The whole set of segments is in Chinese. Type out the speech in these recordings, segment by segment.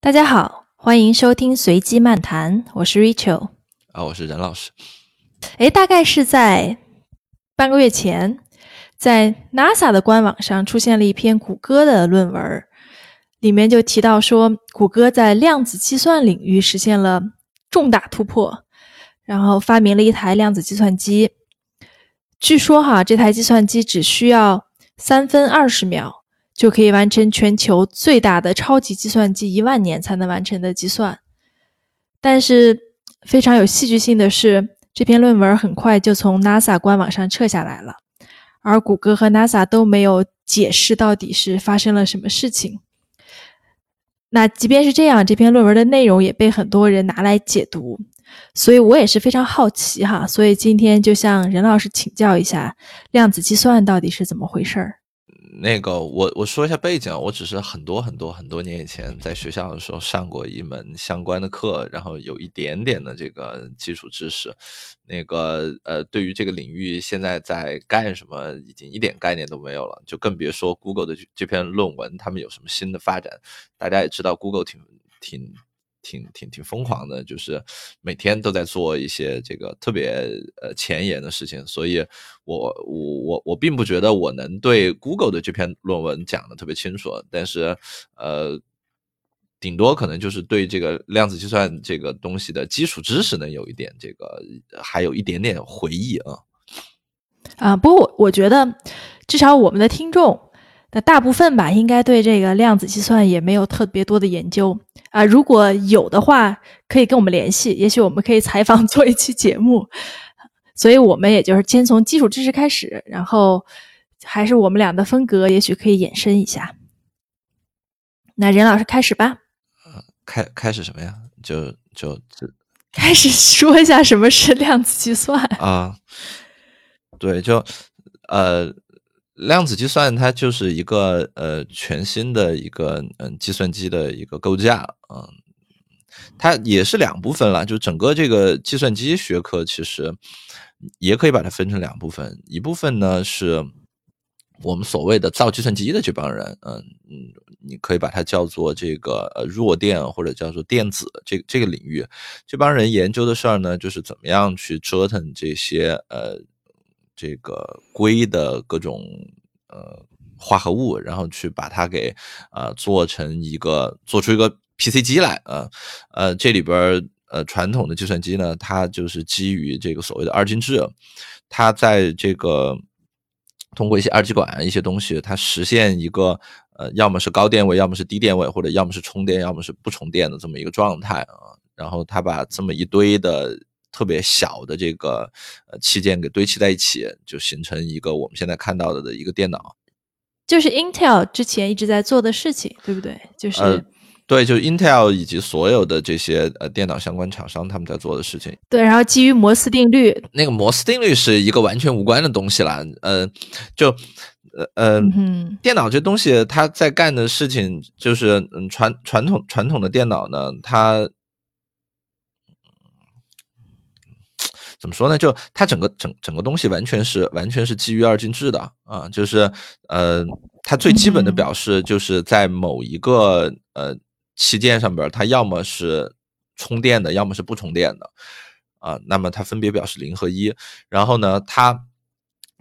大家好，欢迎收听随机漫谈，我是 Rachel 啊，我是任老师。哎，大概是在半个月前，在 NASA 的官网上出现了一篇谷歌的论文，里面就提到说，谷歌在量子计算领域实现了重大突破，然后发明了一台量子计算机。据说哈，这台计算机只需要三分二十秒就可以完成全球最大的超级计算机一万年才能完成的计算。但是非常有戏剧性的是，这篇论文很快就从 NASA 官网上撤下来了，而谷歌和 NASA 都没有解释到底是发生了什么事情。那即便是这样，这篇论文的内容也被很多人拿来解读。所以我也是非常好奇哈，所以今天就向任老师请教一下，量子计算到底是怎么回事儿？那个，我我说一下背景，我只是很多很多很多年以前在学校的时候上过一门相关的课，然后有一点点的这个基础知识。那个呃，对于这个领域现在在干什么，已经一点概念都没有了，就更别说 Google 的这篇论文，他们有什么新的发展。大家也知道，Google 挺挺。挺挺挺疯狂的，就是每天都在做一些这个特别呃前沿的事情，所以我我我我并不觉得我能对 Google 的这篇论文讲的特别清楚，但是呃，顶多可能就是对这个量子计算这个东西的基础知识能有一点这个，还有一点点回忆啊。啊，不过我我觉得至少我们的听众。那大部分吧，应该对这个量子计算也没有特别多的研究啊。如果有的话，可以跟我们联系，也许我们可以采访 做一期节目。所以我们也就是先从基础知识开始，然后还是我们俩的风格，也许可以延伸一下。那任老师开始吧。呃，开开始什么呀？就就 开始说一下什么是量子计算啊？对，就呃。量子计算它就是一个呃全新的一个嗯计算机的一个构架啊，它也是两部分了，就整个这个计算机学科其实也可以把它分成两部分，一部分呢是我们所谓的造计算机的这帮人，嗯嗯，你可以把它叫做这个呃弱电或者叫做电子这这个领域，这帮人研究的事儿呢就是怎么样去折腾这些呃。这个硅的各种呃化合物，然后去把它给呃做成一个做出一个 PC 机来啊呃这里边呃传统的计算机呢，它就是基于这个所谓的二进制，它在这个通过一些二极管一些东西，它实现一个呃要么是高电位，要么是低电位，或者要么是充电，要么是不充电的这么一个状态啊，然后它把这么一堆的。特别小的这个呃器件给堆砌在一起，就形成一个我们现在看到的的一个电脑，就是 Intel 之前一直在做的事情，对不对？就是对，就是 Intel 以及所有的这些呃电脑相关厂商他们在做的事情。对，然后基于摩斯定律，那个摩斯定律是一个完全无关的东西啦。呃，就呃呃，电脑这东西它在干的事情就是嗯传传统传统的电脑呢，它。怎么说呢？就它整个整整个东西完全是完全是基于二进制的啊，就是呃，它最基本的表示就是在某一个呃器件上边，它要么是充电的，要么是不充电的啊，那么它分别表示零和一，然后呢，它。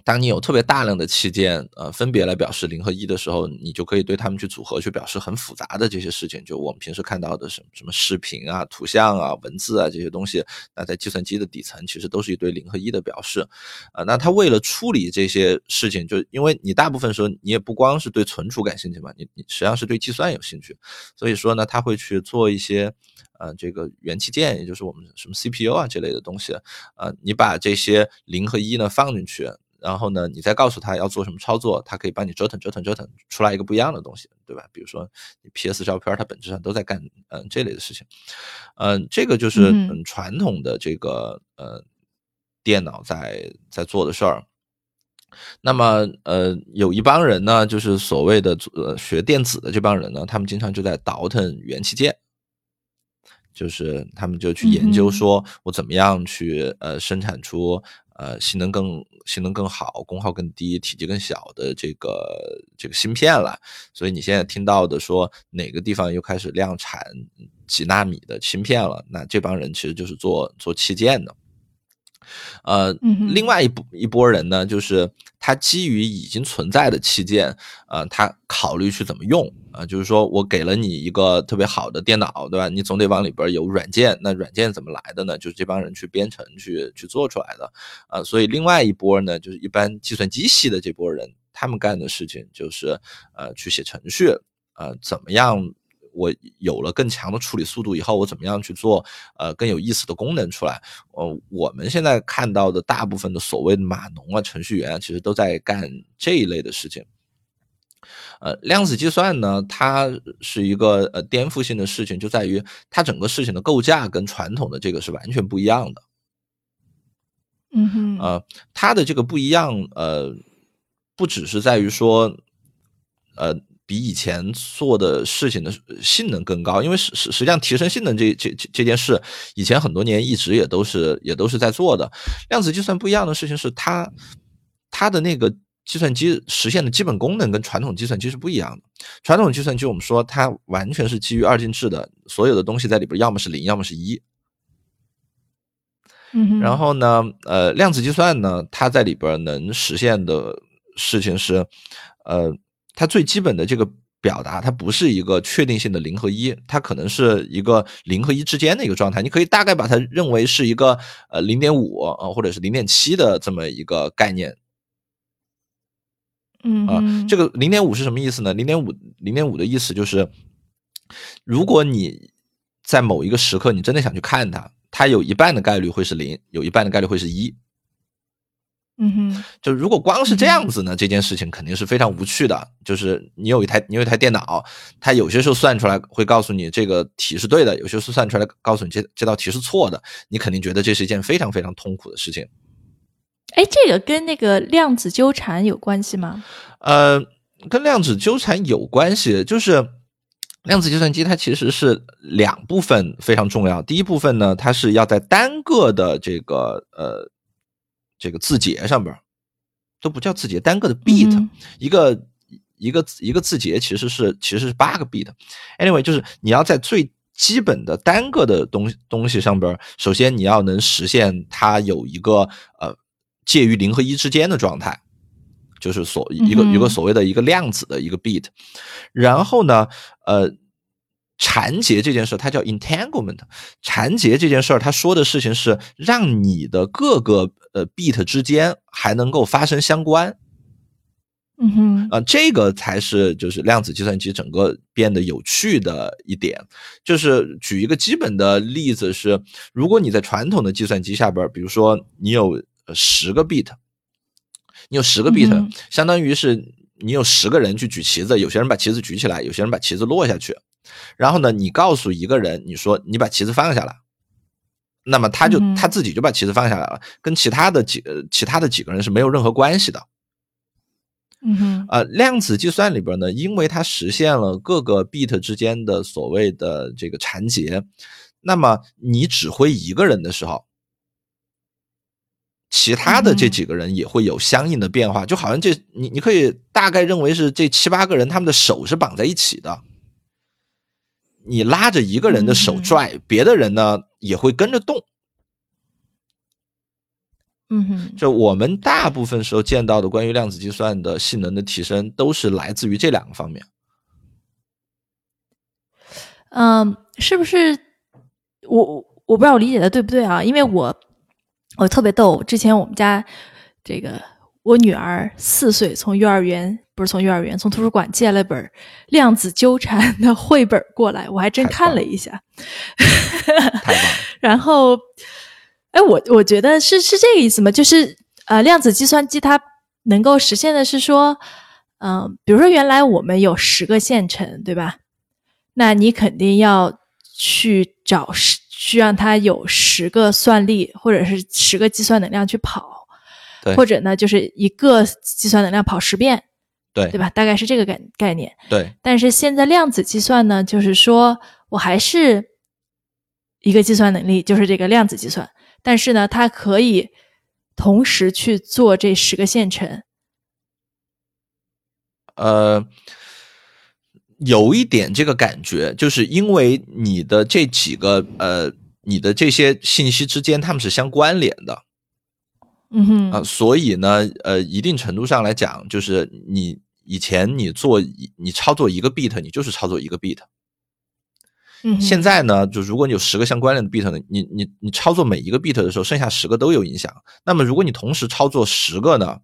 当你有特别大量的器件，呃，分别来表示零和一的时候，你就可以对它们去组合，去表示很复杂的这些事情。就我们平时看到的什么什么视频啊、图像啊、文字啊这些东西，那在计算机的底层其实都是一堆零和一的表示。啊，那它为了处理这些事情，就因为你大部分时候你也不光是对存储感兴趣嘛，你你实际上是对计算有兴趣，所以说呢，他会去做一些，呃，这个元器件，也就是我们什么 CPU 啊这类的东西，啊，你把这些零和一呢放进去。然后呢，你再告诉他要做什么操作，他可以帮你折腾折腾折腾出来一个不一样的东西，对吧？比如说你 PS 照片，它本质上都在干嗯这类的事情，嗯，这个就是嗯传统的这个呃电脑在在做的事儿。那么呃有一帮人呢，就是所谓的呃学电子的这帮人呢，他们经常就在倒腾元器件。就是他们就去研究，说我怎么样去呃生产出呃性能更性能更好、功耗更低、体积更小的这个这个芯片了。所以你现在听到的说哪个地方又开始量产几纳米的芯片了，那这帮人其实就是做做器件的。呃，另外一波一波人呢，就是他基于已经存在的器件，呃，他考虑去怎么用啊？就是说我给了你一个特别好的电脑，对吧？你总得往里边有软件，那软件怎么来的呢？就是这帮人去编程去去做出来的啊。所以另外一波呢，就是一般计算机系的这波人，他们干的事情就是呃，去写程序，呃，怎么样？我有了更强的处理速度以后，我怎么样去做呃更有意思的功能出来？呃，我们现在看到的大部分的所谓的码农啊、程序员，其实都在干这一类的事情。呃，量子计算呢，它是一个呃颠覆性的事情，就在于它整个事情的构架跟传统的这个是完全不一样的。嗯哼，呃，它的这个不一样，呃，不只是在于说，呃。比以前做的事情的性能更高，因为实实实际上提升性能这这这这件事，以前很多年一直也都是也都是在做的。量子计算不一样的事情是，它它的那个计算机实现的基本功能跟传统计算机是不一样的。传统计算机我们说它完全是基于二进制的，所有的东西在里边要么是零，要么是一。嗯，然后呢，呃，量子计算呢，它在里边能实现的事情是，呃。它最基本的这个表达，它不是一个确定性的零和一，它可能是一个零和一之间的一个状态。你可以大概把它认为是一个呃零点五啊，或者是零点七的这么一个概念。嗯啊，这个零点五是什么意思呢？零点五零点五的意思就是，如果你在某一个时刻你真的想去看它，它有一半的概率会是零，有一半的概率会是一。嗯哼，就如果光是这样子呢，这件事情肯定是非常无趣的。就是你有一台你有一台电脑，它有些时候算出来会告诉你这个题是对的，有些时候算出来告诉你这这道题是错的，你肯定觉得这是一件非常非常痛苦的事情。哎，这个跟那个量子纠缠有关系吗？呃，跟量子纠缠有关系，就是量子计算机它其实是两部分非常重要。第一部分呢，它是要在单个的这个呃。这个字节上边都不叫字节，单个的 bit，一个一个一个字节其实是其实是八个 bit。Anyway，就是你要在最基本的单个的东东西上边，首先你要能实现它有一个呃介于零和一之间的状态，就是所一个一个所谓的一个量子的一个 bit。然后呢，呃。缠结这件事，它叫 entanglement。缠结这件事儿，它说的事情是让你的各个呃 bit 之间还能够发生相关。嗯哼，啊，这个才是就是量子计算机整个变得有趣的一点。就是举一个基本的例子是，如果你在传统的计算机下边，比如说你有十个 bit，你有十个 bit，相当于是你有十个人去举旗子，有些人把旗子举起来，有些人把旗子落下去。然后呢，你告诉一个人，你说你把旗子放下来，那么他就他自己就把旗子放下来了，跟其他的几呃其他的几个人是没有任何关系的。嗯哼，呃，量子计算里边呢，因为它实现了各个 bit 之间的所谓的这个缠结，那么你指挥一个人的时候，其他的这几个人也会有相应的变化，就好像这你你可以大概认为是这七八个人他们的手是绑在一起的。你拉着一个人的手拽，别的人呢也会跟着动。嗯哼，就我们大部分时候见到的关于量子计算的性能的提升，都是来自于这两个方面。嗯，是不是？我我不知道我理解的对不对啊？因为我我特别逗，之前我们家这个我女儿四岁，从幼儿园。不是从幼儿园，从图书馆借了本量子纠缠的绘本过来，我还真看了一下。太棒！然后，哎，我我觉得是是这个意思吗？就是呃，量子计算机它能够实现的是说，嗯，比如说原来我们有十个线程，对吧？那你肯定要去找十，去让它有十个算力或者是十个计算能量去跑，或者呢，就是一个计算能量跑十遍。对对吧？大概是这个概概念。对，但是现在量子计算呢，就是说我还是一个计算能力，就是这个量子计算。但是呢，它可以同时去做这十个线程？呃，有一点这个感觉，就是因为你的这几个呃，你的这些信息之间，它们是相关联的。嗯哼啊，所以呢，呃，一定程度上来讲，就是你以前你做你操作一个 bit，你就是操作一个 bit。嗯，现在呢，就如果你有十个相关联的 bit 呢，你你你操作每一个 bit 的时候，剩下十个都有影响。那么如果你同时操作十个呢，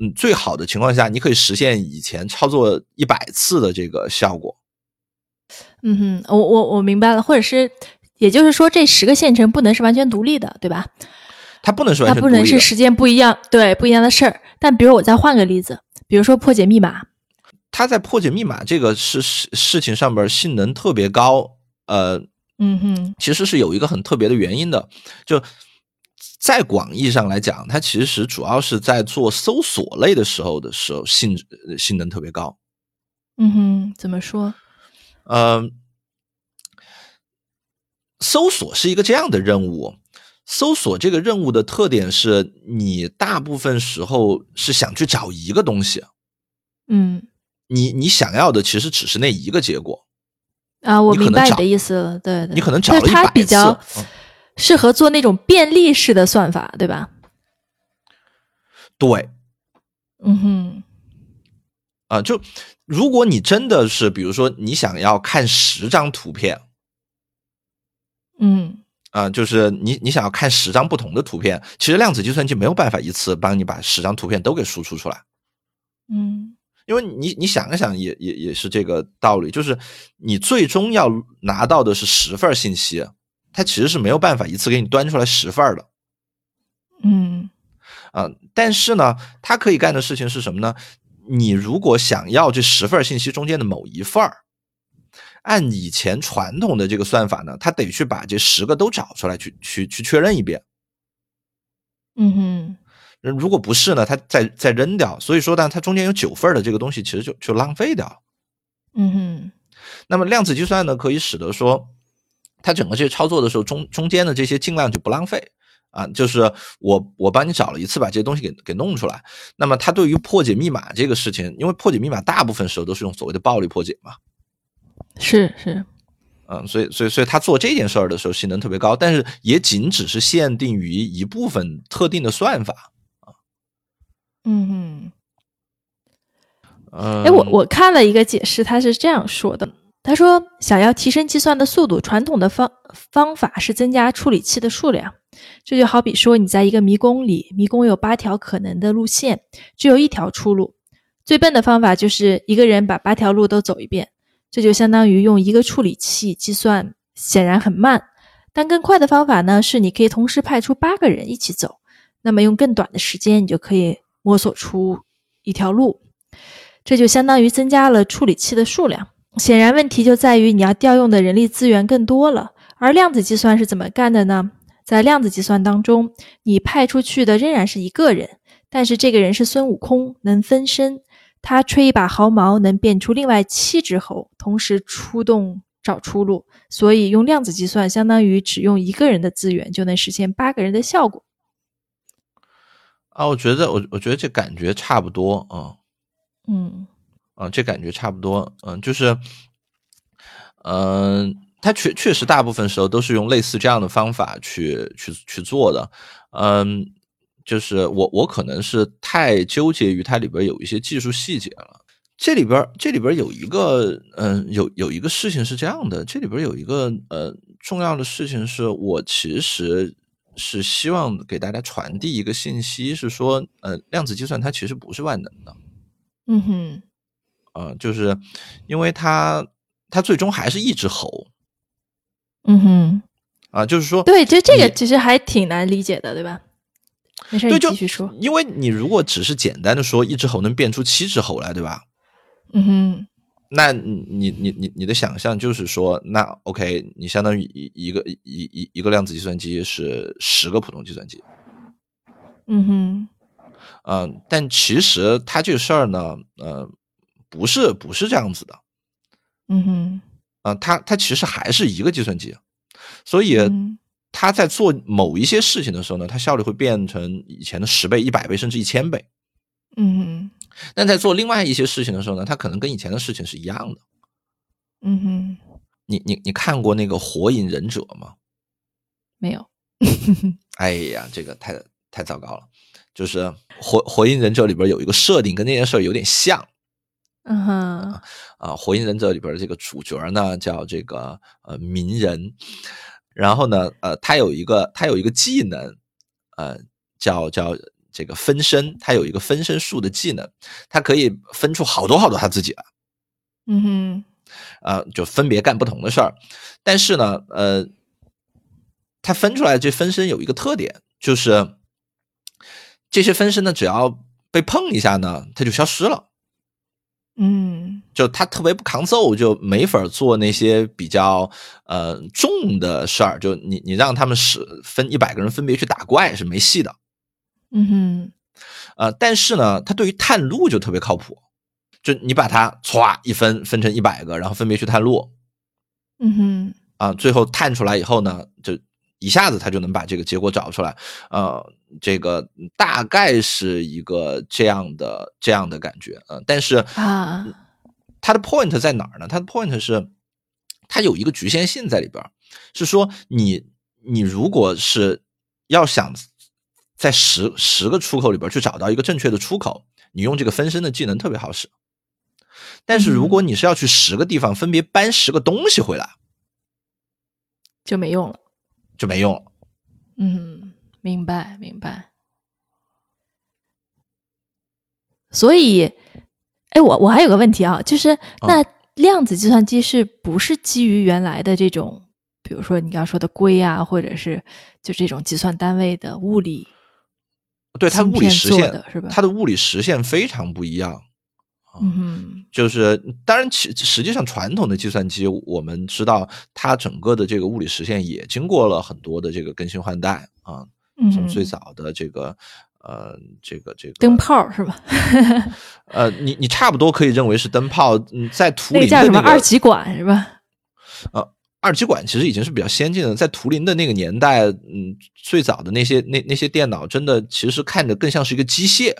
嗯，最好的情况下，你可以实现以前操作一百次的这个效果。嗯哼，我我我明白了，或者是，也就是说，这十个线程不能是完全独立的，对吧？它不能是完全它不能是时间不一样，对不一样的事儿。但比如我再换个例子，比如说破解密码，它在破解密码这个事事事情上边性能特别高，呃，嗯哼，其实是有一个很特别的原因的，就在广义上来讲，它其实主要是在做搜索类的时候的时候性性能特别高。嗯哼，怎么说？呃，搜索是一个这样的任务。搜索这个任务的特点是你大部分时候是想去找一个东西，嗯，你你想要的其实只是那一个结果啊，我明白你的意思了，对对，你可能找了一百次比较嗯适合做那种便利式的算法，对吧？对。嗯哼，啊、就如果你真的是，比如说你想要看十张图片。嗯。啊、就是你你想要看十张不同的图片，其实量子计算机没有办法一次帮你把十张图片都给输出出来。嗯。因为你你想一想也也也是这个道理，就是你最终要拿到的是十份信息，它其实是没有办法一次给你端出来十份的嗯啊、但是呢，它可以干的事情是什么呢？你如果想要这十份信息中间的某一份儿，按以前传统的这个算法呢，它得去把这十个都找出来，去去去确认一遍。嗯哼，如果不是呢，它再再扔掉。所以说呢，它中间有九份儿的这个东西，其实就就浪费掉了。嗯哼，那么量子计算呢，可以使得说，它整个这些操作的时候，中中间的这些尽量就不浪费啊。就是我我帮你找了一次，把这些东西给给弄出来。那么它对于破解密码这个事情，因为破解密码大部分时候都是用所谓的暴力破解嘛，是是，嗯，所以所以所以他做这件事儿的时候性能特别高，但是也仅只是限定于一部分特定的算法。嗯哼。嗯，哎，我我看了一个解释，他是这样说的：他说，想要提升计算的速度，传统的方方法是增加处理器的数量。这就好比说，你在一个迷宫里，迷宫有八条可能的路线，只有一条出路。最笨的方法就是一个人把八条路都走一遍，这就相当于用一个处理器计算，显然很慢。但更快的方法呢，是你可以同时派出八个人一起走，那么用更短的时间，你就可以摸索出一条路。这就相当于增加了处理器的数量。显然，问题就在于你要调用的人力资源更多了。而量子计算是怎么干的呢？在量子计算当中，你派出去的仍然是一个人，但是这个人是孙悟空，能分身。他吹一把毫毛，能变出另外七只猴，同时出动找出路。所以，用量子计算相当于只用一个人的资源，就能实现八个人的效果。啊，我觉得我我觉得这感觉差不多啊。嗯啊，这感觉差不多，嗯，就是，嗯、它确确实大部分时候都是用类似这样的方法去去去做的，嗯，就是我我可能是太纠结于它里边有一些技术细节了。这里边这里边有一个，嗯、有有一个事情是这样的，这里边有一个呃重要的事情是我其实是希望给大家传递一个信息，是说，呃，量子计算它其实不是万能的。嗯哼呃，就是因为他他最终还是一只猴嗯哼。啊、就是说，对，就这个其实还挺难理解的，对吧？没事，对，就你继续说。因为你如果只是简单的说一只猴能变出七只猴来，对吧？嗯哼，那你你你你你的想象就是说，那 OK，你相当于一一个一一一个量子计算机是十个普通计算机，嗯哼，嗯、但其实它这个事儿呢，呃，不是不是这样子的，嗯哼，啊、它它其实还是一个计算机，所以嗯他在做某一些事情的时候呢，它效率会变成以前的十倍、一百倍，甚至一千倍。嗯哼但在做另外一些事情的时候呢，它可能跟以前的事情是一样的。嗯哼，你你你看过那个《火影忍者》吗？没有。哎呀，这个太太糟糕了。就是《火火影忍者》里边有一个设定跟那件事有点像嗯哼，啊，《火影忍者》里边的这个主角呢叫这个呃鸣人，然后呢呃他有一个他有一个技能，呃叫叫这个分身，他有一个分身术的技能，他可以分出好多好多他自己来。嗯哼，啊，就分别干不同的事儿。但是呢，呃，他分出来这分身有一个特点，就是这些分身呢，只要被碰一下呢，它就消失了。嗯就他特别不抗揍，就没法做那些比较呃重的事儿。就你你让他们使分一百个人分别去打怪是没戏的。嗯哼，呃，但是呢，他对于探路就特别靠谱。就你把它歘一分分成一百个，然后分别去探路，嗯哼，啊，最后探出来以后呢，就一下子他就能把这个结果找出来，呃，这个大概是一个这样的这样的感觉，呃，但是啊，它的 point 在哪儿呢？它的 point 是它有一个局限性在里边，是说你你如果是要想在十十个出口里边去找到一个正确的出口，你用这个分身的技能特别好使。但是如果你是要去十个地方分别搬十个东西回来，就没用了。就没用了。嗯，明白明白。所以，哎，我我还有个问题啊，就是那量子计算机是不是基于原来的这种，比如说你刚刚说的硅啊，或者是就这种计算单位的物理？对它的物理实现的是吧它的物理实现非常不一样。嗯哼，就是当然，其实际上传统的计算机，我们知道它整个的这个物理实现也经过了很多的这个更新换代啊，从最早的这个呃这个这个灯泡是吧？呃，你你差不多可以认为是灯泡，嗯，在图那个叫什么二极管是吧？呃二极管其实已经是比较先进的，在图灵的那个年代，嗯，最早的那些那那些电脑真的其实看着更像是一个机械，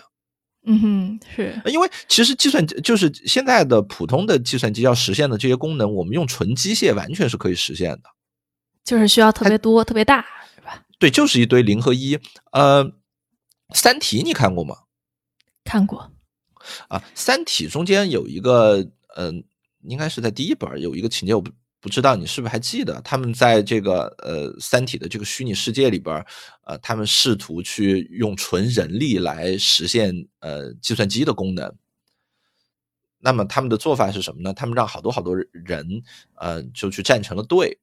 嗯哼，是，因为其实计算就是现在的普通的计算机要实现的这些功能，我们用纯机械完全是可以实现的。就是需要特别多、特别大是吧？对，就是一堆零和一。呃，《三体》你看过吗？看过，啊，《三体》中间有一个，嗯、应该是在第一本有一个情节，我不不知道你是不是还记得？他们在这个呃《三体》的这个虚拟世界里边，呃，他们试图去用纯人力来实现呃计算机的功能。那么他们的做法是什么呢？他们让好多好多人，呃，就去站成了队，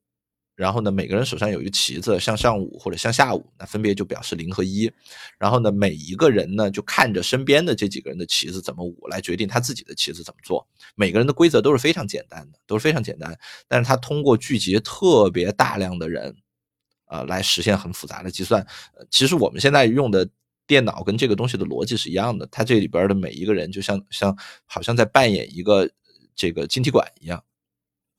然后呢，每个人手上有一个旗子，向上舞或者向下舞，那分别就表示零和一。然后呢，每一个人呢就看着身边的这几个人的旗子怎么舞，来决定他自己的旗子怎么做。每个人的规则都是非常简单的，都是非常简单。但是他通过聚集特别大量的人，呃，来实现很复杂的计算。呃其实我们现在用的电脑跟这个东西的逻辑是一样的，它这里边的每一个人就像像好像在扮演一个这个晶体管一样。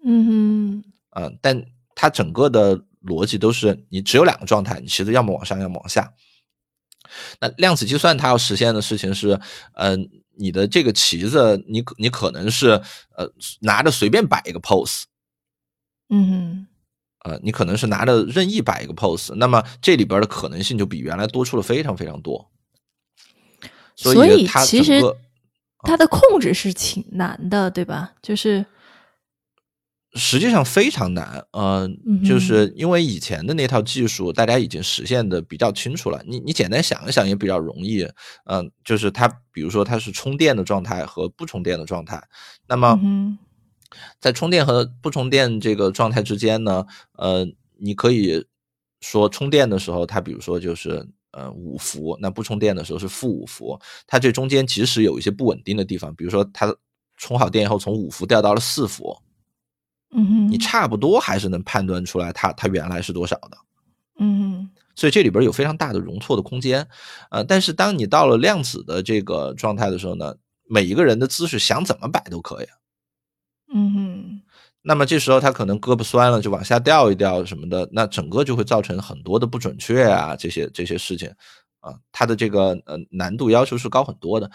嗯哼，啊、但它整个的逻辑都是你只有两个状态，你旗子要么往上，要么往下。那量子计算它要实现的事情是，呃，你的这个旗子，你可你可能是呃拿着随便摆一个 pose，嗯哼，呃，你可能是拿着任意摆一个 pose，那么这里边的可能性就比原来多出了非常非常多。所所以它其实它的控制是挺难的，对吧？就是实际上非常难，呃嗯，就是因为以前的那套技术，大家已经实现的比较清楚了。你你简单想一想也比较容易，嗯、就是它，比如说它是充电的状态和不充电的状态，那么嗯在充电和不充电这个状态之间呢，呃，你可以说充电的时候，它比如说就是呃五伏，那不充电的时候是负五伏，它这中间即使有一些不稳定的地方，比如说它充好电以后从五伏掉到了四伏，嗯，你差不多还是能判断出来它它原来是多少的。嗯所以这里边有非常大的容错的空间，呃，但是当你到了量子的这个状态的时候呢，每一个人的姿势想怎么摆都可以。嗯哼那么这时候他可能胳膊酸了，就往下掉一掉什么的，那整个就会造成很多的不准确啊，这些这些事情啊，它的这个呃难度要求是高很多的。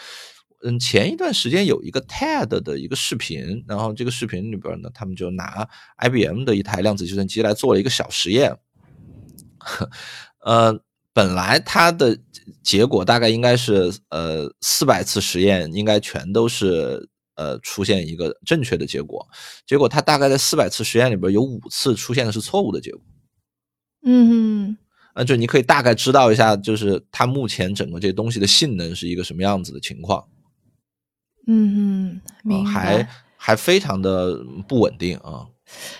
嗯，前一段时间有一个 TED 的一个视频，然后这个视频里边呢，他们就拿 IBM 的一台量子计算机来做了一个小实验。呃，本来它的结果大概应该是呃四百次实验应该全都是。呃，出现一个正确的结果，结果它大概在四百次实验里边有五次出现的是错误的结果。嗯，啊，就你可以大概知道一下，就是它目前整个这东西的性能是一个什么样子的情况。嗯，明白。还还非常的不稳定啊。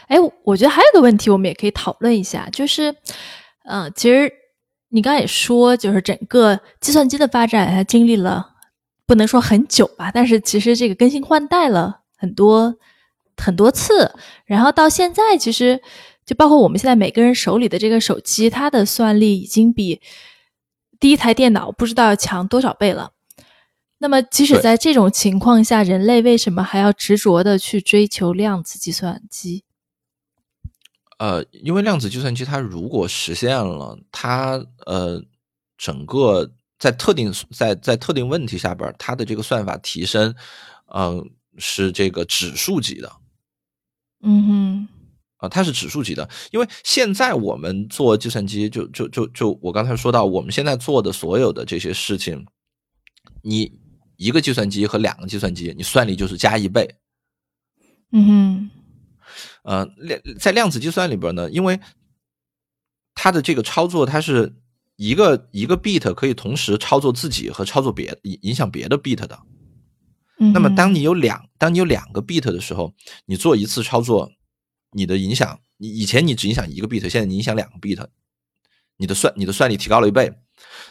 哎，我觉得还有个问题，我们也可以讨论一下，就是，呃，其实你刚才也说，就是整个计算机的发展它经历了。不能说很久吧，但是其实这个更新换代了很多很多次，然后到现在其实就包括我们现在每个人手里的这个手机，它的算力已经比第一台电脑不知道要强多少倍了。那么即使在这种情况下，人类为什么还要执着的去追求量子计算机？呃，因为量子计算机它如果实现了，它呃整个。在特定在在特定问题下边，它的这个算法提升，嗯，是这个指数级的，嗯哼，啊，它是指数级的，因为现在我们做计算机，就就就就我刚才说到，我们现在做的所有的这些事情，你一个计算机和两个计算机，你算力就是加一倍，嗯哼，呃，量在量子计算里边呢，因为它的这个操作它是。一个一个 bit 可以同时操作自己和操作别影影响别的 bit 的，那么当你有两当你有两个 bit 的时候，你做一次操作，你的影响，你以前你只影响一个 bit，现在你影响两个 bit，你的算你的算力提高了一倍。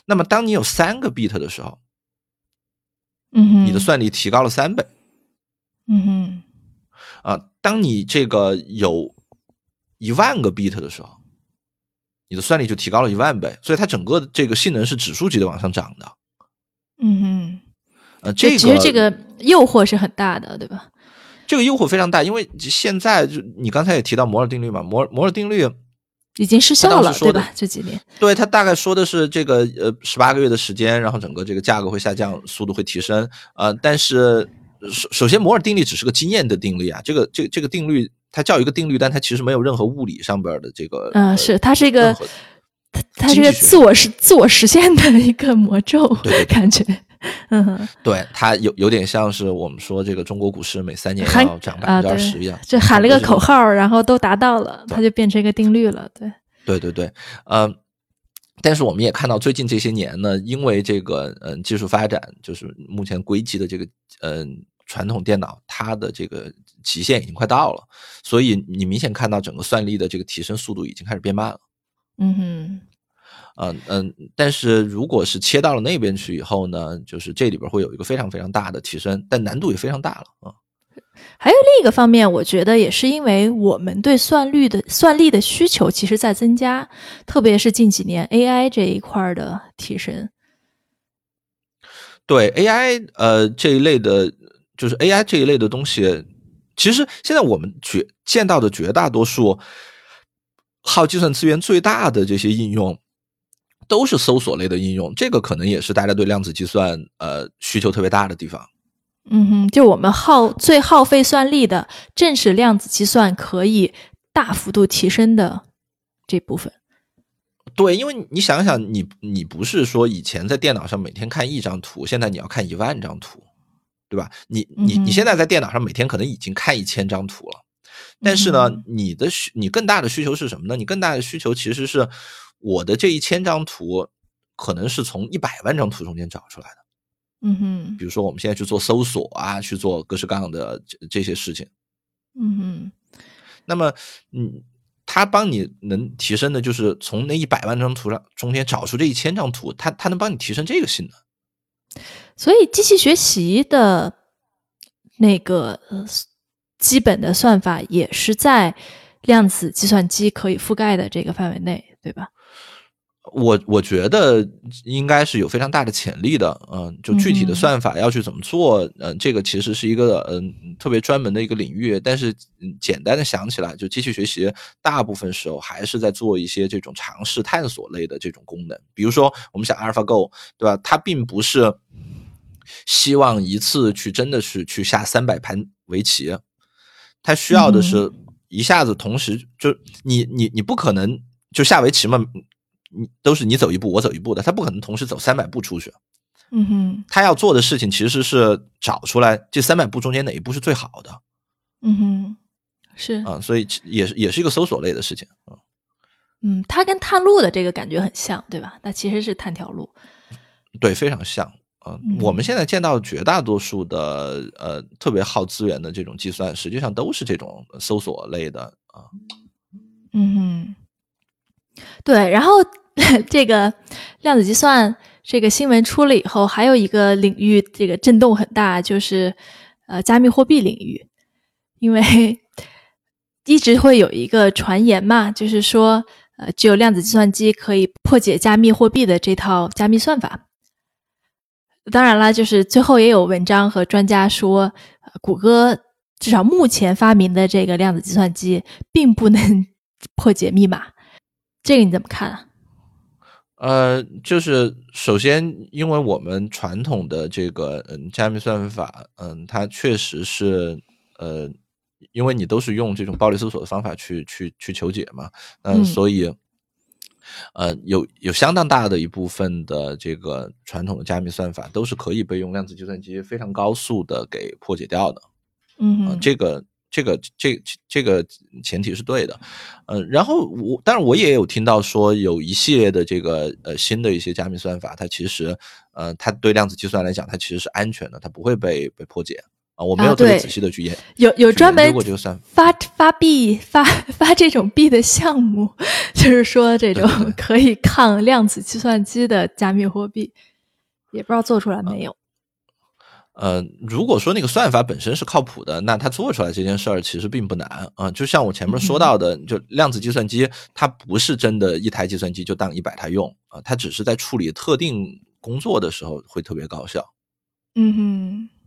那么当你有三个 bit 的时候，嗯，你的算力提高了三倍。嗯哼，啊，当你这个有一万个 bit 的时候。你的算力就提高了一万倍，所以它整个这个性能是指数级的往上涨的。嗯哼，呃，这个其实这个诱惑是很大的，对吧？这个诱惑非常大，因为现在就你刚才也提到摩尔定律嘛，摩摩尔定律已经失效了，对吧？这几年，对他大概说的是这个呃十八个月的时间，然后整个这个价格会下降，速度会提升。呃，但是首首先摩尔定律只是个经验的定律啊，这个这这个定律。它叫一个定律，但它其实没有任何物理上边的这个。嗯，是它是一个，它它是个自我实自我实现的一个魔咒，感觉。嗯，对，它有有点像是我们说这个中国股市每三年要涨百分之二十一样，就喊了个口号，然后都达到了，它就变成一个定律了。对，对对对，嗯，但是我们也看到最近这些年呢，因为这个嗯技术发展，就是目前硅基的这个嗯。传统电脑它的这个极限已经快到了，所以你明显看到整个算力的这个提升速度已经开始变慢了。嗯哼，嗯嗯，但是如果是切到了那边去以后呢，就是这里边会有一个非常非常大的提升，但难度也非常大了啊。还有另一个方面，我觉得也是因为我们对算率的算力的需求其实在增加，特别是近几年 AI 这一块的提升。对 AI 呃这一类的。就是 AI 这一类的东西，其实现在我们绝见到的绝大多数耗计算资源最大的这些应用，都是搜索类的应用。这个可能也是大家对量子计算呃需求特别大的地方。嗯哼，就我们耗最耗费算力的，正是量子计算可以大幅度提升的这部分。对，因为你想想，你你不是说以前在电脑上每天看一张图，现在你要看一万张图。对吧？你你你现在在电脑上每天可能已经看一千张图了，但是呢，你的需你更大的需求是什么呢？你更大的需求其实是我的这一千张图可能是从一百万张图中间找出来的。嗯哼，比如说我们现在去做搜索啊，去做各式各样的这这些事情。嗯哼，那么嗯，他帮你能提升的就是从那一百万张图上中间找出这一千张图，他他能帮你提升这个性能。所以，机器学习的那个基本的算法也是在量子计算机可以覆盖的这个范围内，对吧？我我觉得应该是有非常大的潜力的，嗯，就具体的算法要去怎么做，嗯，这个其实是一个嗯特别专门的一个领域。但是简单的想起来，就机器学习大部分时候还是在做一些这种尝试探索类的这种功能。比如说，我们想 AlphaGo，对吧？它并不是希望一次去真的是去下三百盘围棋，它需要的是一下子同时就你你你不可能就下围棋嘛。你都是你走一步我走一步的，他不可能同时走三百步出去。嗯哼，他要做的事情其实是找出来这三百步中间哪一步是最好的。嗯哼，是啊，所以也是也是一个搜索类的事情啊。嗯，它跟探路的这个感觉很像，对吧？那其实是探条路。对，非常像啊。我们现在见到绝大多数的呃特别耗资源的这种计算，实际上都是这种搜索类的啊。嗯哼，对，然后。这个量子计算这个新闻出了以后，还有一个领域这个震动很大，就是呃加密货币领域，因为 一直会有一个传言嘛，就是说呃只有量子计算机可以破解加密货币的这套加密算法。当然了，就是最后也有文章和专家说，谷歌至少目前发明的这个量子计算机并不能 破解密码，这个你怎么看啊？呃，就是首先，因为我们传统的这个嗯加密算法，嗯，它确实是呃，因为你都是用这种暴力搜索的方法去去去求解嘛，嗯，所以呃，有有相当大的一部分的这个传统的加密算法都是可以被用量子计算机非常高速的给破解掉的，嗯，这个。这个这这个前提是对的，呃，然后我，但是我也有听到说有一系列的这个呃新的一些加密算法，它其实呃它对量子计算来讲，它其实是安全的，它不会被被破解啊。我没有特别仔细的去研，有有专门发发币发发这种币的项目，就是说这种可以抗量子计算机的加密货币，也不知道做出来没有。呃，如果说那个算法本身是靠谱的，那它做出来这件事儿其实并不难啊。就像我前面说到的，就量子计算机，它不是真的一台计算机就当一百台用啊，它只是在处理特定工作的时候会特别高效。嗯哼。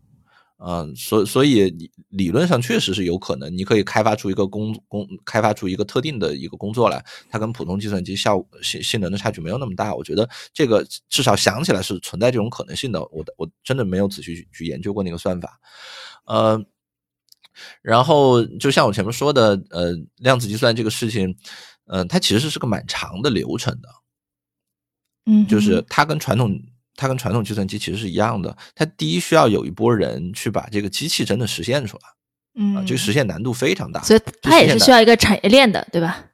嗯，所所以理理论上确实是有可能，你可以开发出一个工工，开发出一个特定的一个工作来，它跟普通计算机效性性能的差距没有那么大。我觉得这个至少想起来是存在这种可能性的。我我真的没有仔细去研究过那个算法。呃，然后就像我前面说的，呃，量子计算这个事情，嗯，它其实是个蛮长的流程的。嗯，就是它跟传统。它跟传统计算机其实是一样的，它第一需要有一波人去把这个机器真的实现出来，嗯，啊，这个实现难度非常大，所以它也是需要一个产业链的，对吧？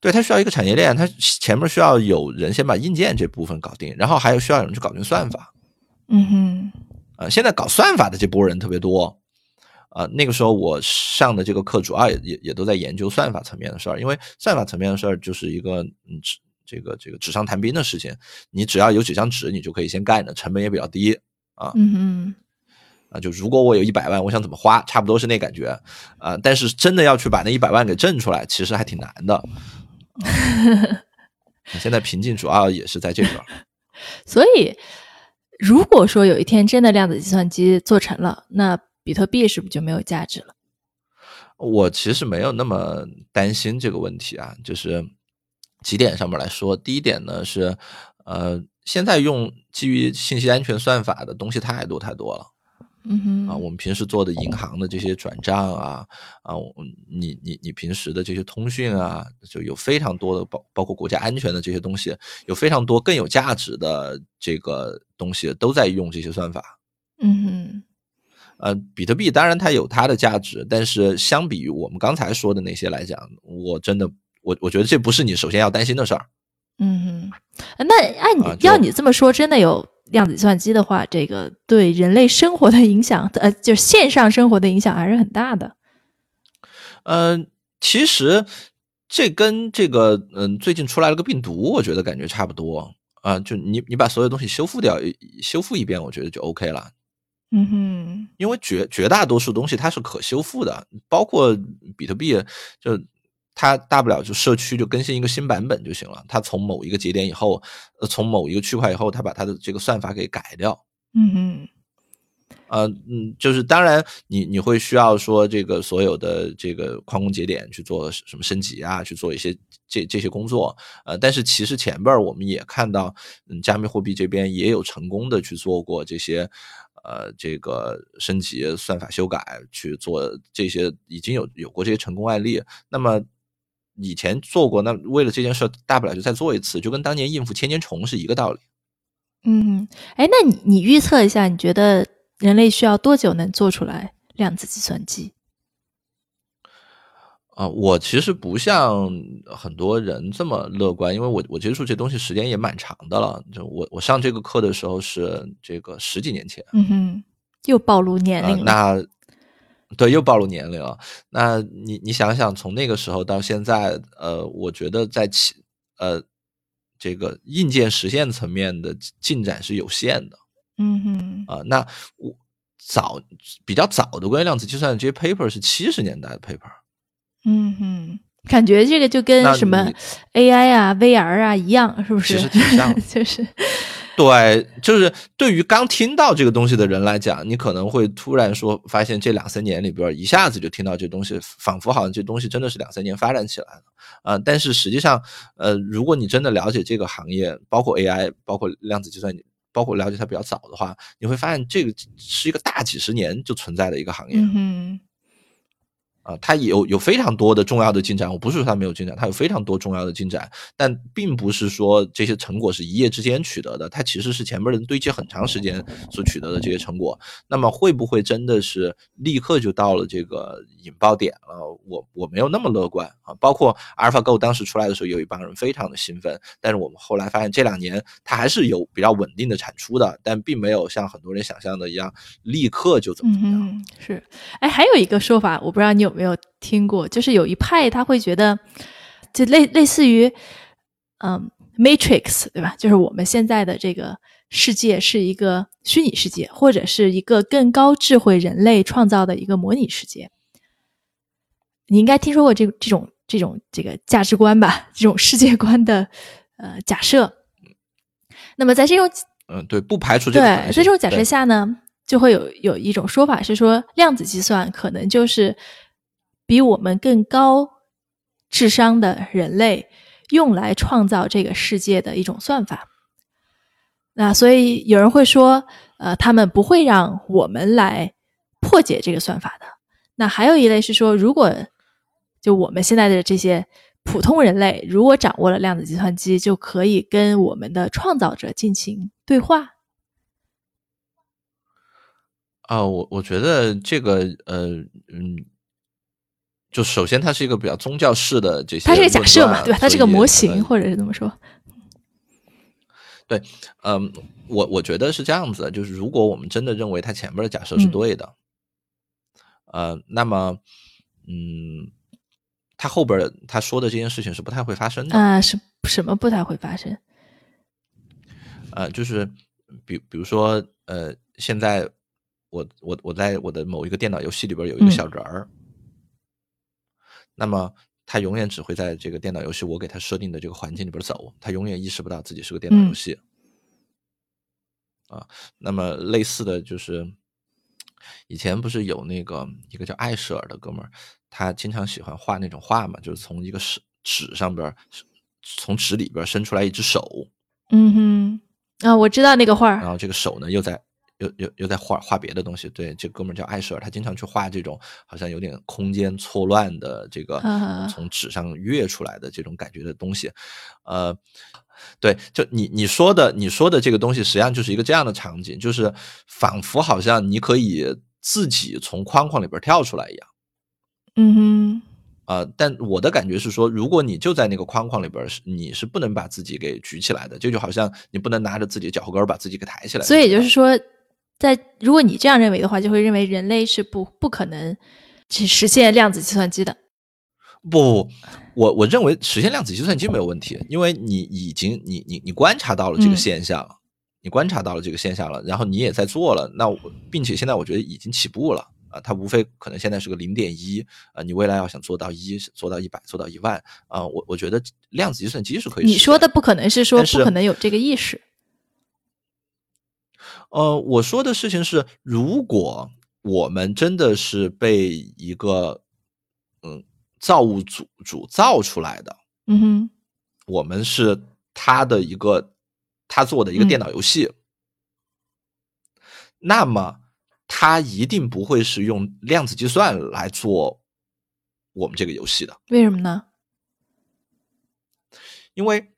对，它需要一个产业链，它前面需要有人先把硬件这部分搞定，然后还有需要有人去搞定算法，嗯哼，啊，现在搞算法的这波人特别多，啊，那个时候我上的这个课主要也也也都在研究算法层面的事儿，因为算法层面的事儿就是一个嗯。这个这个纸上谈兵的事情，你只要有几张纸，你就可以先干的，成本也比较低啊。嗯嗯，啊，就如果我有一百万，我想怎么花，差不多是那感觉啊。但是真的要去把那一百万给挣出来，其实还挺难的。现在瓶颈主要也是在这边。所以，如果说有一天真的量子计算机做成了，那比特币是不是就没有价值了？我其实没有那么担心这个问题啊，就是。几点上面来说，第一点呢是，呃，现在用基于信息安全算法的东西太多太多了，嗯哼，啊，我们平时做的银行的这些转账啊，啊，你你你平时的这些通讯啊，就有非常多的包包括国家安全的这些东西，有非常多更有价值的这个东西都在用这些算法，嗯哼，呃，比特币当然它有它的价值，但是相比于我们刚才说的那些来讲，我真的。我我觉得这不是你首先要担心的事儿。嗯，那按你要你这么说，真的有量子计算机的话，这个对人类生活的影响，呃，就是线上生活的影响还是很大的。嗯，其实这跟这个嗯最近出来了个病毒，我觉得感觉差不多啊。就你你把所有东西修复掉，修复一遍，我觉得就 OK 了。嗯哼，因为绝绝大多数东西它是可修复的，包括比特币就。它大不了就社区就更新一个新版本就行了。它从某一个节点以后，呃，从某一个区块以后，它把它的这个算法给改掉。嗯嗯。呃嗯，就是当然，你你会需要说这个所有的这个矿工节点去做什么升级啊，去做一些这这些工作。呃，但是其实前边我们也看到，嗯，加密货币这边也有成功的去做过这些，呃，这个升级、算法修改去做这些，已经有有过这些成功案例。那么以前做过，那为了这件事，大不了就再做一次，就跟当年应付千年虫是一个道理。嗯，哎，那你你预测一下，你觉得？人类需要多久能做出来量子计算机？啊，我其实不像很多人这么乐观，因为我我接触这东西时间也蛮长的了。就我我上这个课的时候是这个十几年前。嗯哼，又暴露年龄了。那对，又暴露年龄了。那你你想想，从那个时候到现在，呃，我觉得在起呃这个硬件实现层面的进展是有限的。嗯哼，啊，那我早比较早的关于量子计算的这些 paper 是七十年代的 paper。嗯哼，感觉这个就跟什么 AI 啊、VR 啊一样，是不是？其实挺像，就是。对，就是对于刚听到这个东西的人来讲，你可能会突然说，发现这两三年里边一下子就听到这东西，仿佛好像这东西真的是两三年发展起来的啊。但是实际上，呃，如果你真的了解这个行业，包括 AI，包括量子计算。包括了解它比较早的话，你会发现这个是一个大几十年就存在的一个行业。嗯啊，它有有非常多的重要的进展，我不是说它没有进展，它有非常多重要的进展，但并不是说这些成果是一夜之间取得的，它其实是前面人堆积很长时间所取得的这些成果。那么会不会真的是立刻就到了这个引爆点了？我我没有那么乐观啊。包括阿尔法 Go 当时出来的时候，有一帮人非常的兴奋，但是我们后来发现这两年它还是有比较稳定的产出的，但并没有像很多人想象的一样立刻就怎么怎么样。是，哎，还有一个说法，我不知道你有。没有听过，就是有一派他会觉得，就类类似于，嗯，Matrix，对吧？就是我们现在的这个世界是一个虚拟世界，或者是一个更高智慧人类创造的一个模拟世界。你应该听说过这这种这种这个价值观吧？这种世界观的呃假设。那么在这种嗯，对，不排除这个对，在这种假设下呢，就会有有一种说法是说，量子计算可能就是。比我们更高智商的人类用来创造这个世界的一种算法。那所以有人会说，呃，他们不会让我们来破解这个算法的。那还有一类是说，如果就我们现在的这些普通人类，如果掌握了量子计算机，就可以跟我们的创造者进行对话。啊，我我觉得这个，呃，嗯。就首先，它是一个比较宗教式的这些，它是个假设嘛，对吧？它是个模型，或者是怎么说？对，嗯，我我觉得是这样子，就是如果我们真的认为它前面的假设是对的，呃，那么，嗯，他后边他说的这件事情是不太会发生的啊？是什么不太会发生？呃，就是比比如说，呃，现在我我我在我的某一个电脑游戏里边有一个小人儿。那么他永远只会在这个电脑游戏我给他设定的这个环境里边走，他永远意识不到自己是个电脑游戏。啊，那么类似的就是，以前不是有那个一个叫艾舍尔的哥们儿，他经常喜欢画那种画嘛，就是从一个纸纸上边，从纸里边伸出来一只手。嗯哼，啊，我知道那个画然后这个手呢又在。又又又在画画别的东西，对，这哥们儿叫艾舍尔，他经常去画这种好像有点空间错乱的这个从纸上跃出来的这种感觉的东西，呃，对，就你你说的你说的这个东西，实际上就是一个这样的场景，就是仿佛好像你可以自己从框框里边跳出来一样，嗯哼，啊，但我的感觉是说，如果你就在那个框框里边，是你是不能把自己给举起来的，这就好像你不能拿着自己脚后跟把自己给抬起来，所以就是说。在如果你这样认为的话，就会认为人类是不不可能去实现量子计算机的。不，我我认为实现量子计算机没有问题，因为你已经你你你观察到了这个现象了，你观察到了这个现象了，然后你也在做了，那并且现在我觉得已经起步了，啊，它无非可能现在是个零点一啊，你未来要想做到一，做到一百，做到一万啊，我我觉得量子计算机是可以。你说的不可能是说不可能有这个意识。呃，我说的事情是，如果我们真的是被一个嗯造物主主造出来的，嗯哼，我们是他的一个他做的一个电脑游戏，那么他一定不会是用量子计算来做我们这个游戏的。为什么呢？因为。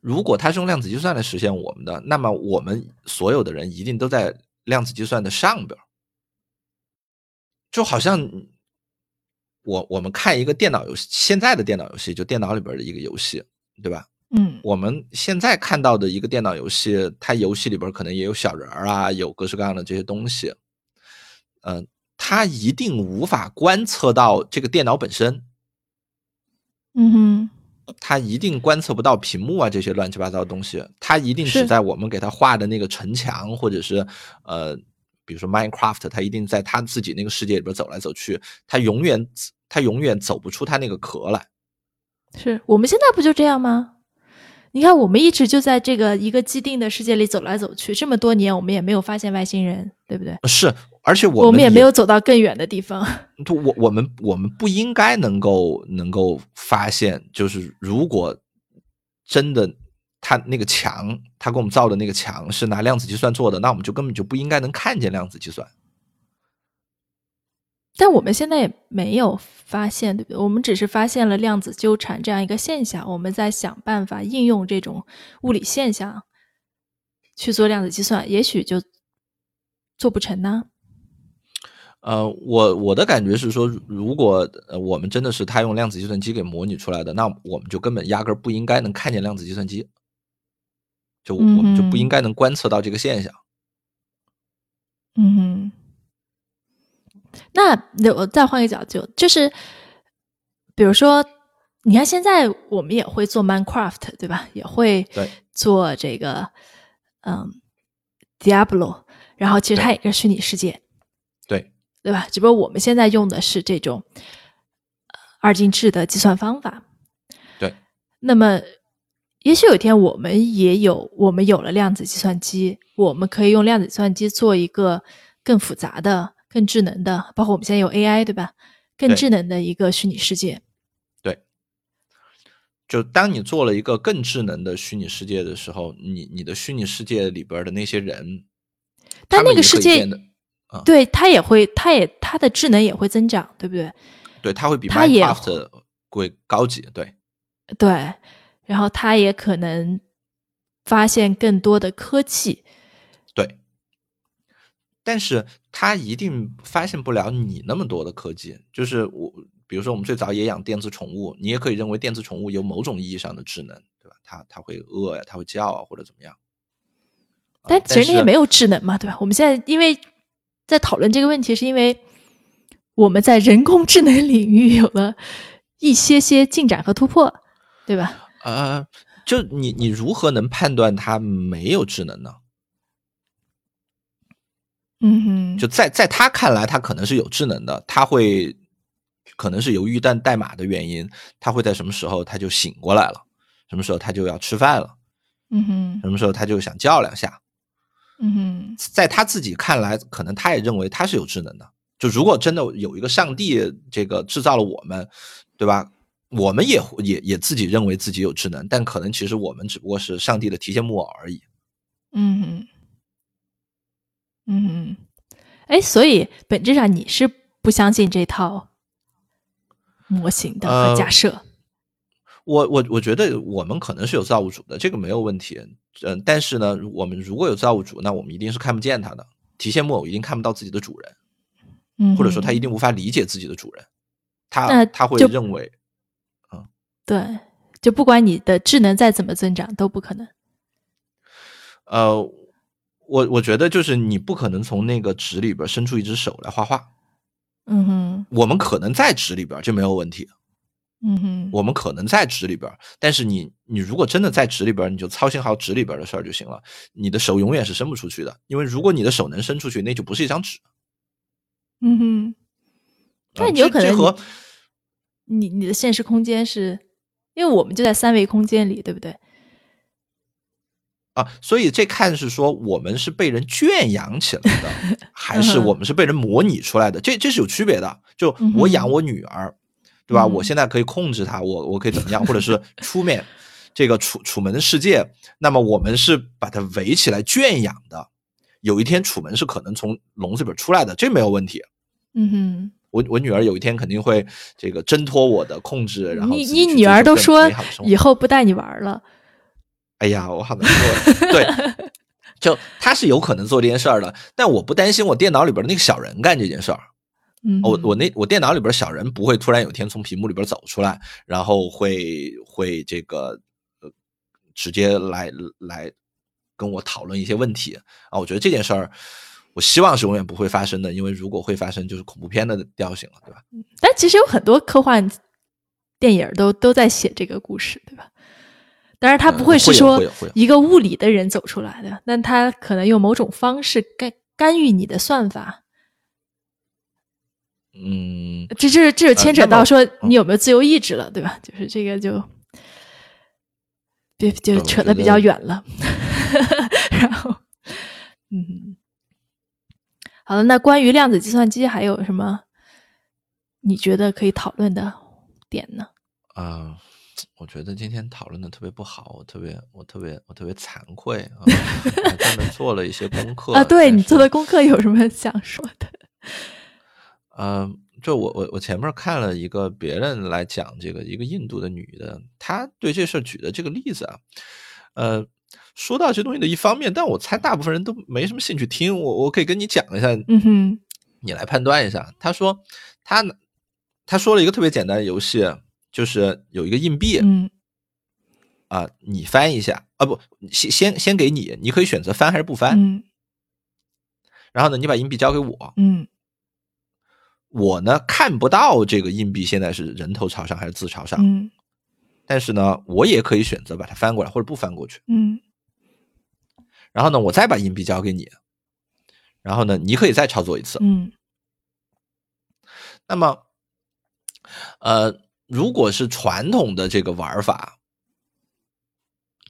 如果它是用量子计算来实现我们的，那么我们所有的人一定都在量子计算的上边就好像我我们看一个电脑游戏，现在的电脑游戏就电脑里边的一个游戏，对吧？嗯，我们现在看到的一个电脑游戏，它游戏里边可能也有小人儿啊，有各式各样的这些东西，嗯，它一定无法观测到这个电脑本身。嗯哼。他一定观测不到屏幕啊，这些乱七八糟的东西。他一定只在我们给他画的那个城墙，或者是呃，比如说 Minecraft，他一定在他自己那个世界里边走来走去。他永远他永远走不出他那个壳来。是我们现在不就这样吗？你看，我们一直就在这个一个既定的世界里走来走去，这么多年，我们也没有发现外星人，对不对？是。而且我们也没有走到更远的地方。我我们我们不应该能够能够发现，就是如果真的他那个墙，他给我们造的那个墙是拿量子计算做的，那我们就根本就不应该能看见量子计算。但我们现在也没有发现，对不对？我们只是发现了量子纠缠这样一个现象，我们在想办法应用这种物理现象去做量子计算，也许就做不成呢。呃，我我的感觉是说，如果呃我们真的是他用量子计算机给模拟出来的，那我们就根本压根儿不应该能看见量子计算机，就我们就不应该能观测到这个现象。嗯哼。那那我再换个角度，就是比如说，你看现在我们也会做 Minecraft，对吧？也会做这个嗯 Diablo，然后其实它也是虚拟世界。对吧？只不过我们现在用的是这种二进制的计算方法。对。那么，也许有一天我们也有，我们有了量子计算机，我们可以用量子计算机做一个更复杂的、更智能的，包括我们现在有 AI，对吧？更智能的一个虚拟世界。对。就当你做了一个更智能的虚拟世界的时候，你你的虚拟世界里边的那些人，但那个世界。对它也会，它也它的智能也会增长，对不对？对，它会比 Minecraft 会高级，对。对，然后它也可能发现更多的科技。对。但是它一定发现不了你那么多的科技。就是我，比如说我们最早也养电子宠物，你也可以认为电子宠物有某种意义上的智能，对吧？它它会饿呀，它会叫啊，或者怎么样。但其实那些没有智能嘛，对吧？我们现在因为。在讨论这个问题，是因为我们在人工智能领域有了一些些进展和突破，对吧？呃，就你你如何能判断它没有智能呢？嗯哼，就在在他看来，他可能是有智能的，他会可能是由于代代码的原因，他会在什么时候他就醒过来了，什么时候他就要吃饭了，嗯哼，什么时候他就想叫两下。嗯哼，在他自己看来，可能他也认为他是有智能的。就如果真的有一个上帝，这个制造了我们，对吧？我们也也也自己认为自己有智能，但可能其实我们只不过是上帝的提线木偶而已。嗯哼，嗯哼，哎，所以本质上你是不相信这套模型的和假设。我我我觉得我们可能是有造物主的，这个没有问题。嗯，但是呢，我们如果有造物主，那我们一定是看不见他的。提线木偶一定看不到自己的主人，嗯，或者说他一定无法理解自己的主人，他他会认为，嗯，对，就不管你的智能再怎么增长，都不可能。呃，我我觉得就是你不可能从那个纸里边伸出一只手来画画。嗯哼，我们可能在纸里边就没有问题。嗯哼，我们可能在纸里边，但是你你如果真的在纸里边，你就操心好纸里边的事儿就行了。你的手永远是伸不出去的，因为如果你的手能伸出去，那就不是一张纸。嗯哼，那你有可能和你你的现实空间是，因为我们就在三维空间里，对不对？啊，所以这看是说我们是被人圈养起来的，还是我们是被人模拟出来的？这这是有区别的。就我养我女儿，对吧？嗯我现在可以控制它，我我可以怎么样？或者是出面这个楚楚门的世界，那么我们是把它围起来圈养的。有一天楚门是可能从笼子里边出来的，这没有问题。嗯哼我我女儿有一天肯定会这个挣脱我的控制，然，后你你女儿都说以后不带你玩了，哎呀，我好难过。对，就他是有可能做这件事儿的，但我不担心我电脑里边的那个小人干这件事儿。嗯，我我那我电脑里边小人不会突然有一天从屏幕里边走出来，然后会会这个呃直接来来跟我讨论一些问题啊。我觉得这件事儿，我希望是永远不会发生的，因为如果会发生，就是恐怖片的调性了，对吧？但其实有很多科幻电影都都在写这个故事，对吧？当然，他不嗯会是说一个物理的人走出来的，但他可能用某种方式干干预你的算法。嗯，这这这就牵扯到说你有没有自由意志了，对吧？就是这个就别就扯得比较远了。然后，嗯，好了，那关于量子计算机还有什么你觉得可以讨论的点呢？啊、我觉得今天讨论的特别不好，我特别我特别我特别惭愧 专门做了一些功课啊，对你做的功课有什么想说的？呃，就我我我前面看了一个别人来讲这个一个印度的女的，她对这事儿举的这个例子啊，呃，说到这东西的一方面，但我猜大部分人都没什么兴趣听。我我可以跟你讲一下，嗯哼，你来判断一下。她说他他说了一个特别简单的游戏，就是有一个硬币嗯啊、你翻一下啊，不，先先先给你，你可以选择翻还是不翻。嗯然后呢，你把硬币交给我，嗯我呢看不到这个硬币现在是人头朝上还是字朝上，嗯但是呢，我也可以选择把它翻过来或者不翻过去。嗯然后呢，我再把硬币交给你，然后呢，你可以再操作一次。嗯那么，呃，如果是传统的这个玩法，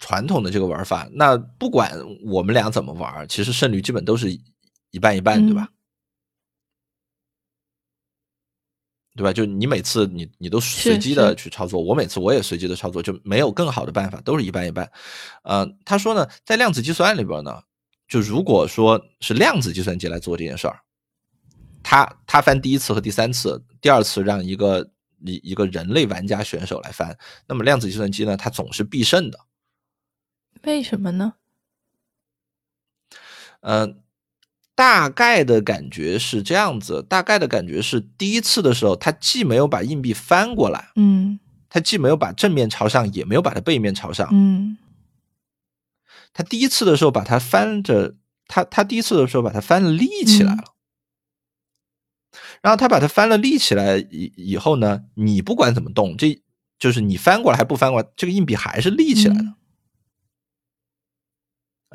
传统的这个玩法，那不管我们俩怎么玩，其实胜率基本都是一半一半，对吧？对吧？就你每次你你都随机的去操作，我每次我也随机的操作，就没有更好的办法，都是一半一半。呃，他说呢，在量子计算里边呢，就如果说是量子计算机来做这件事儿，他他翻第一次和第三次，第二次让一个一一个人类玩家选手来翻，那么量子计算机呢，它总是必胜的。为什么呢？呃，大概的感觉是这样子，大概的感觉是第一次的时候，它既没有把硬币翻过来，嗯它既没有把正面朝上，也没有把它背面朝上。嗯它第一次的时候把它翻着，他他第一次的时候把它翻了立起来了。然后他把它翻了立起来以以后呢，你不管怎么动，这就是你翻过来还不翻过来，这个硬币还是立起来的。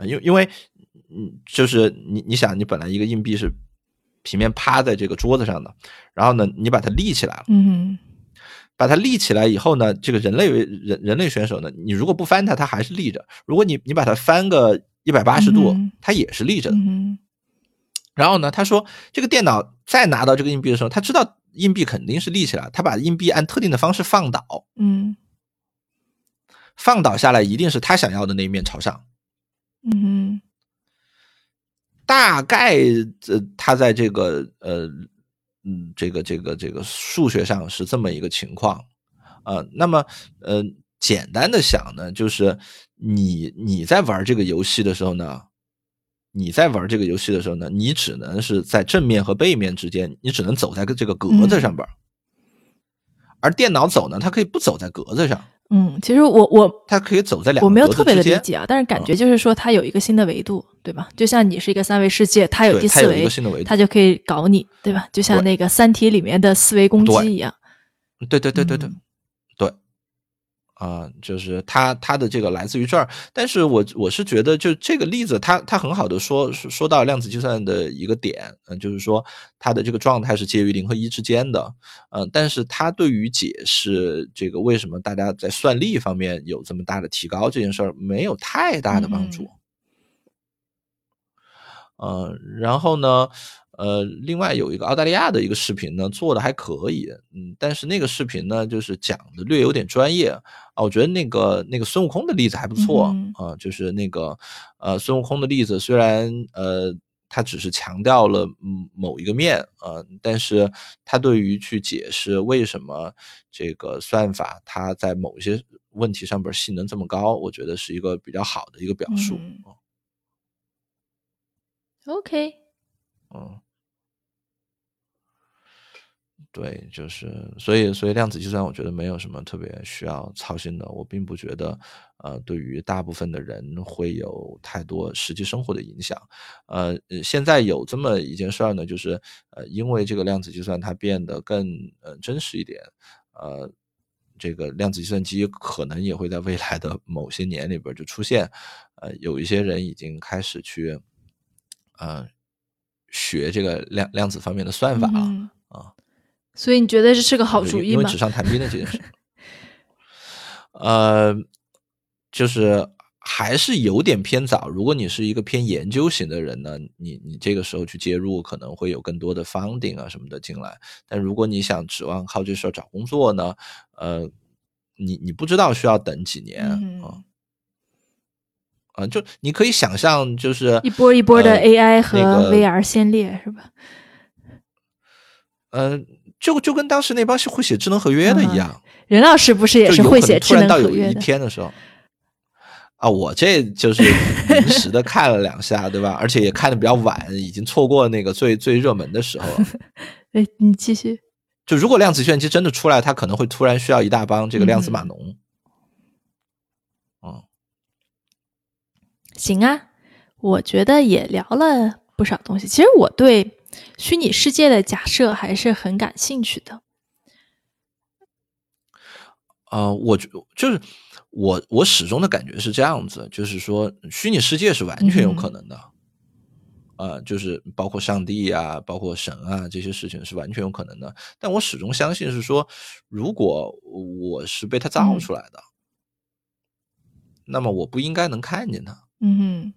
因为因为嗯，就是你你想，你本来一个硬币是平面趴在这个桌子上的，然后呢，你把它立起来了，嗯把它立起来以后呢，这个人类人人类选手呢，你如果不翻它，它还是立着；如果你你把它翻个一百八十度嗯，它也是立着的。嗯然后呢，他说这个电脑再拿到这个硬币的时候，他知道硬币肯定是立起来，他把硬币按特定的方式放倒，嗯放倒下来一定是他想要的那一面朝上。嗯大概呃，他在这个呃嗯这个这个这个数学上是这么一个情况。呃，那么呃简单的想呢，就是你你在玩这个游戏的时候呢，你在玩这个游戏的时候呢，你只能是在正面和背面之间，你只能走在这个格子上边儿。而电脑走呢，它可以不走在格子上，嗯，其实我我它可以走在两个我没有特别的理解啊，但是感觉就是说它有一个新的维度，对吧？就像你是一个三维世界，它有第四维对它有一个，新的维度它就可以搞你，对吧？就像那个《三体》里面的四维攻击一样。对对对对对、嗯对，啊，就是它它的这个来自于这儿，但是我我是觉得，就这个例子，它它很好的说说到量子计算的一个点，嗯，就是说它的这个状态是介于零和一之间的，嗯，但是它对于解释这个为什么大家在算力方面有这么大的提高这件事儿没有太大的帮助，嗯，然后呢？呃，另外有一个澳大利亚的一个视频呢，做的还可以，嗯，但是那个视频呢，就是讲的略有点专业啊。我觉得那个那个孙悟空的例子还不错啊，就是那个呃孙悟空的例子，虽然呃他只是强调了某一个面啊，但是他对于去解释为什么这个算法它在某一些问题上边性能这么高，我觉得是一个比较好的一个表述。OK，嗯。对，就是所以，所以量子计算，我觉得没有什么特别需要操心的。我并不觉得，呃，对于大部分的人会有太多实际生活的影响。呃，现在有这么一件事儿呢，就是呃，因为这个量子计算它变得更呃真实一点，呃，这个量子计算机可能也会在未来的某些年里边就出现。呃，有一些人已经开始去，呃，学这个量量子方面的算法了啊。所以你觉得这是个好主意吗？因为纸上谈兵的这件事，呃，就是还是有点偏早。如果你是一个偏研究型的人呢，你你这个时候去介入，可能会有更多的 funding 啊什么的进来。但如果你想指望靠这事儿找工作呢，呃，你你不知道需要等几年啊，啊，就你可以想象，就是一波一波的 AI 和 VR 先烈是吧？嗯。就就跟当时那帮是会写智能合约的一样，任老师不是也是会写智能合约的？一天的时候，啊，我这就是 临时的看了两下，对吧？而且也看的比较晚，已经错过那个最最热门的时候了。哎，你继续。就如果量子计算机真的出来，它可能会突然需要一大帮这个量子码农。嗯，行啊，我觉得也聊了不少东西。其实我对。虚拟世界的假设还是很感兴趣的。呃，我觉就是我我始终的感觉是这样子，就是说虚拟世界是完全有可能的。呃，就是包括上帝啊，包括神啊这些事情是完全有可能的。但我始终相信是说，如果我是被他造出来的，那么我不应该能看见他。嗯哼。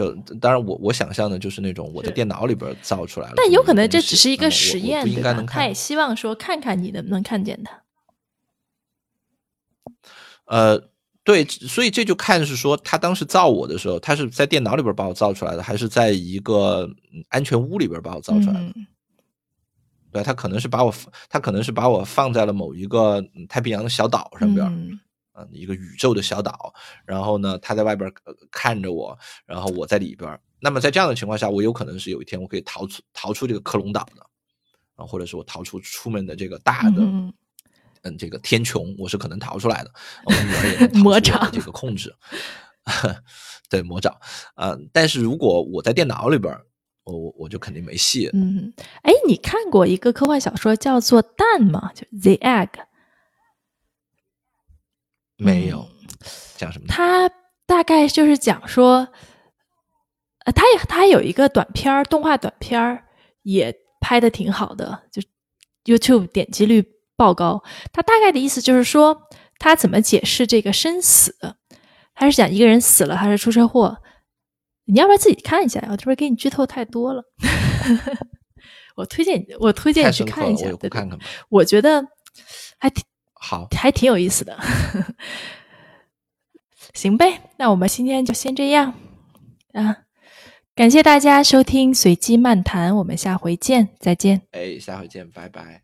就当然，我我想象的就是那种我的电脑里边造出来了，但有可能这只是一个实验，应该能看？他也希望说看看你能不能看见他。呃，对，所以这就看是说他当时造我的时候，他是在电脑里边把我造出来的，还是在一个安全屋里边把我造出来的？对，他可能是把我，他可能是把我放在了某一个太平洋的小岛上边。一个宇宙的小岛，然后呢，他在外边看着我，然后我在里边。那么在这样的情况下，我有可能是有一天我可以逃出逃出这个克隆岛的，啊，或者是我逃出出门的这个大的，嗯，这个天穹，我是可能逃出来的。我女儿也能逃出这个控制，对魔爪啊。但是如果我在电脑里边，我我我就肯定没戏。嗯，哎，你看过一个科幻小说叫做《蛋》吗？就《The Egg》。没有讲什么，他大概就是讲说，呃，他也他有一个短片儿，动画短片儿也拍的挺好的，就 YouTube 点击率爆高。他大概的意思就是说，他怎么解释这个生死？他是讲一个人死了还是出车祸？你要不要自己看一下？我这边给你剧透太多了。我推荐你，我推荐你去看一下，对看看我觉得还挺。好，还挺有意思的，行呗，那我们今天就先这样啊！感谢大家收听随机漫谈，我们下回见，再见。哎，下回见，拜拜。